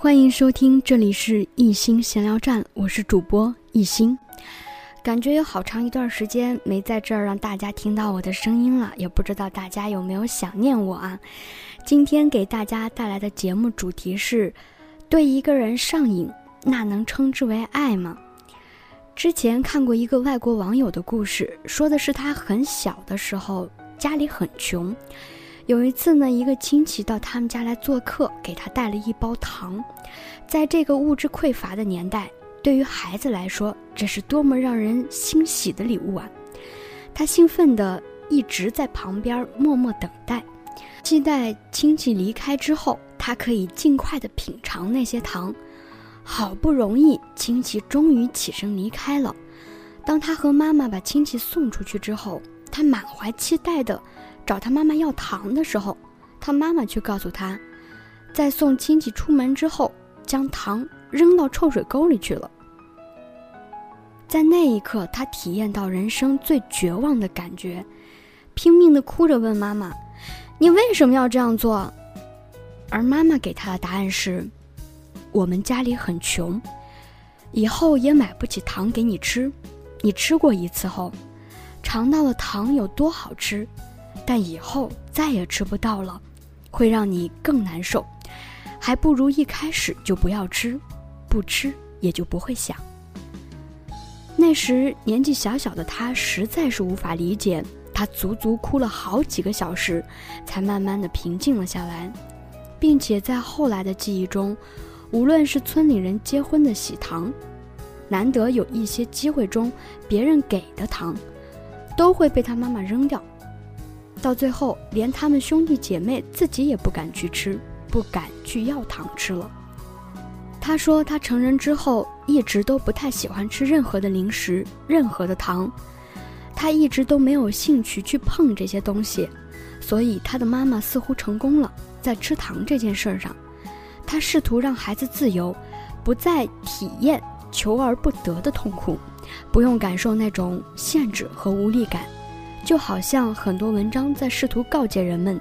欢迎收听，这里是一心闲聊站，我是主播一心。感觉有好长一段时间没在这儿让大家听到我的声音了，也不知道大家有没有想念我啊？今天给大家带来的节目主题是：对一个人上瘾，那能称之为爱吗？之前看过一个外国网友的故事，说的是他很小的时候家里很穷。有一次呢，一个亲戚到他们家来做客，给他带了一包糖。在这个物质匮乏的年代，对于孩子来说，这是多么让人欣喜的礼物啊！他兴奋地一直在旁边默默等待，期待亲戚离开之后，他可以尽快地品尝那些糖。好不容易，亲戚终于起身离开了。当他和妈妈把亲戚送出去之后，他满怀期待地。找他妈妈要糖的时候，他妈妈却告诉他，在送亲戚出门之后，将糖扔到臭水沟里去了。在那一刻，他体验到人生最绝望的感觉，拼命的哭着问妈妈：“你为什么要这样做？”而妈妈给他的答案是：“我们家里很穷，以后也买不起糖给你吃。你吃过一次后，尝到了糖有多好吃。”但以后再也吃不到了，会让你更难受，还不如一开始就不要吃，不吃也就不会想。那时年纪小小的他实在是无法理解，他足足哭了好几个小时，才慢慢的平静了下来，并且在后来的记忆中，无论是村里人结婚的喜糖，难得有一些机会中别人给的糖，都会被他妈妈扔掉。到最后，连他们兄弟姐妹自己也不敢去吃，不敢去要糖吃了。他说，他成人之后一直都不太喜欢吃任何的零食，任何的糖，他一直都没有兴趣去碰这些东西。所以，他的妈妈似乎成功了，在吃糖这件事上，他试图让孩子自由，不再体验求而不得的痛苦，不用感受那种限制和无力感。就好像很多文章在试图告诫人们，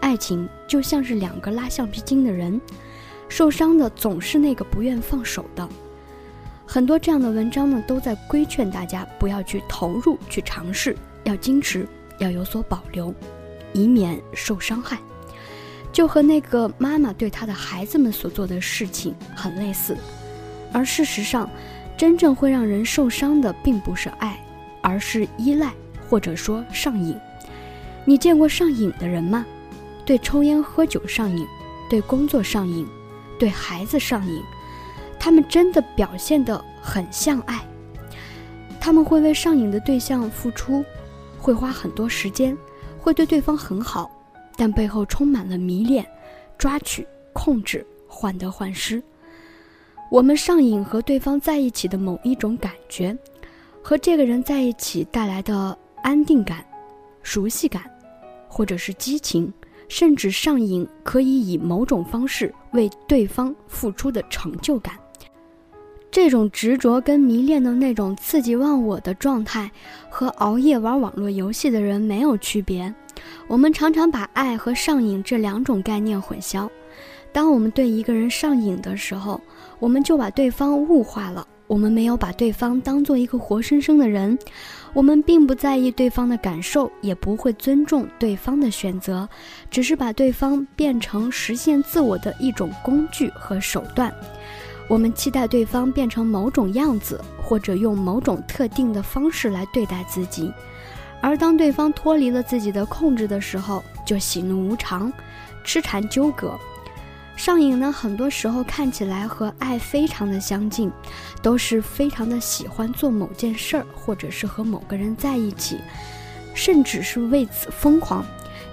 爱情就像是两个拉橡皮筋的人，受伤的总是那个不愿放手的。很多这样的文章呢，都在规劝大家不要去投入、去尝试，要矜持，要有所保留，以免受伤害。就和那个妈妈对她的孩子们所做的事情很类似。而事实上，真正会让人受伤的，并不是爱，而是依赖。或者说上瘾，你见过上瘾的人吗？对抽烟喝酒上瘾，对工作上瘾，对孩子上瘾，他们真的表现得很像爱。他们会为上瘾的对象付出，会花很多时间，会对对方很好，但背后充满了迷恋、抓取、控制、患得患失。我们上瘾和对方在一起的某一种感觉，和这个人在一起带来的。安定感、熟悉感，或者是激情，甚至上瘾，可以以某种方式为对方付出的成就感。这种执着跟迷恋的那种刺激忘我的状态，和熬夜玩网络游戏的人没有区别。我们常常把爱和上瘾这两种概念混淆。当我们对一个人上瘾的时候，我们就把对方物化了。我们没有把对方当做一个活生生的人，我们并不在意对方的感受，也不会尊重对方的选择，只是把对方变成实现自我的一种工具和手段。我们期待对方变成某种样子，或者用某种特定的方式来对待自己，而当对方脱离了自己的控制的时候，就喜怒无常，痴缠纠葛。上瘾呢，很多时候看起来和爱非常的相近，都是非常的喜欢做某件事儿，或者是和某个人在一起，甚至是为此疯狂。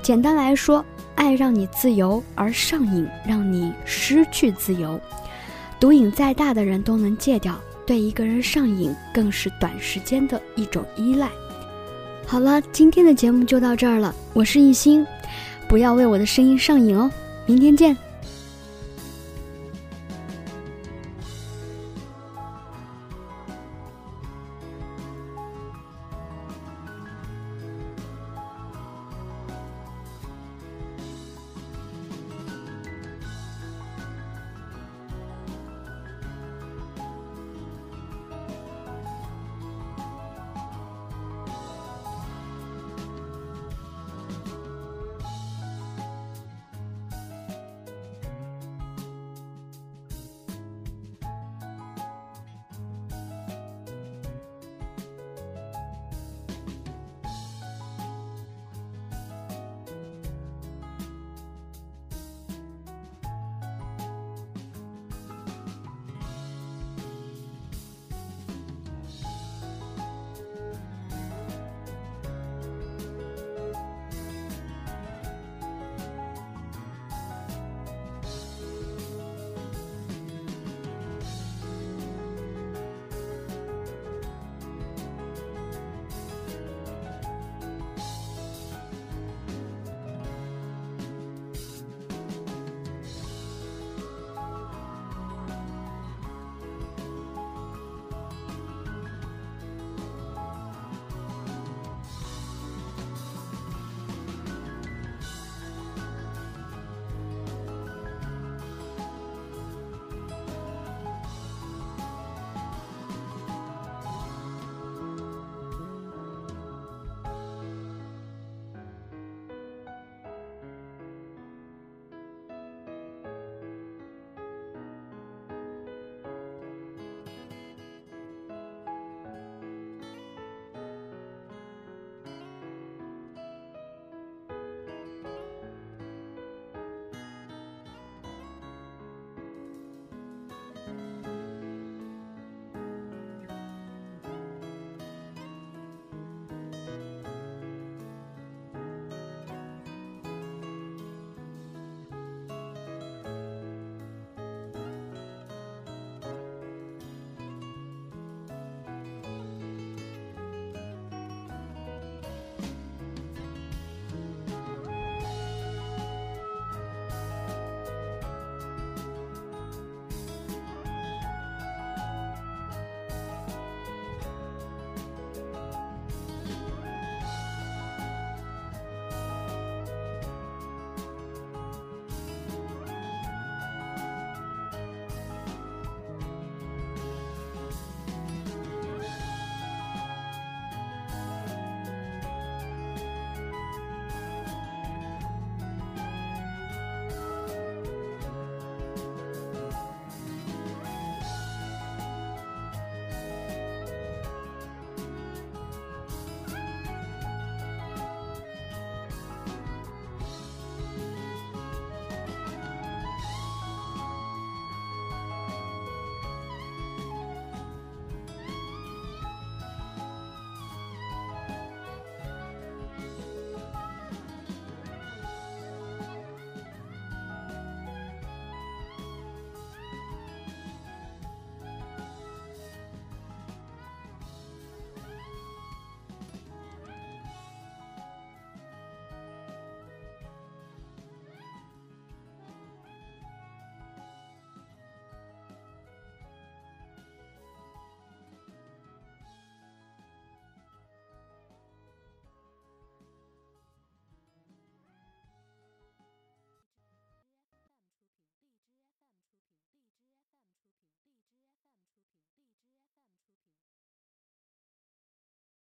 简单来说，爱让你自由，而上瘾让你失去自由。毒瘾再大的人都能戒掉，对一个人上瘾更是短时间的一种依赖。好了，今天的节目就到这儿了，我是艺兴，不要为我的声音上瘾哦，明天见。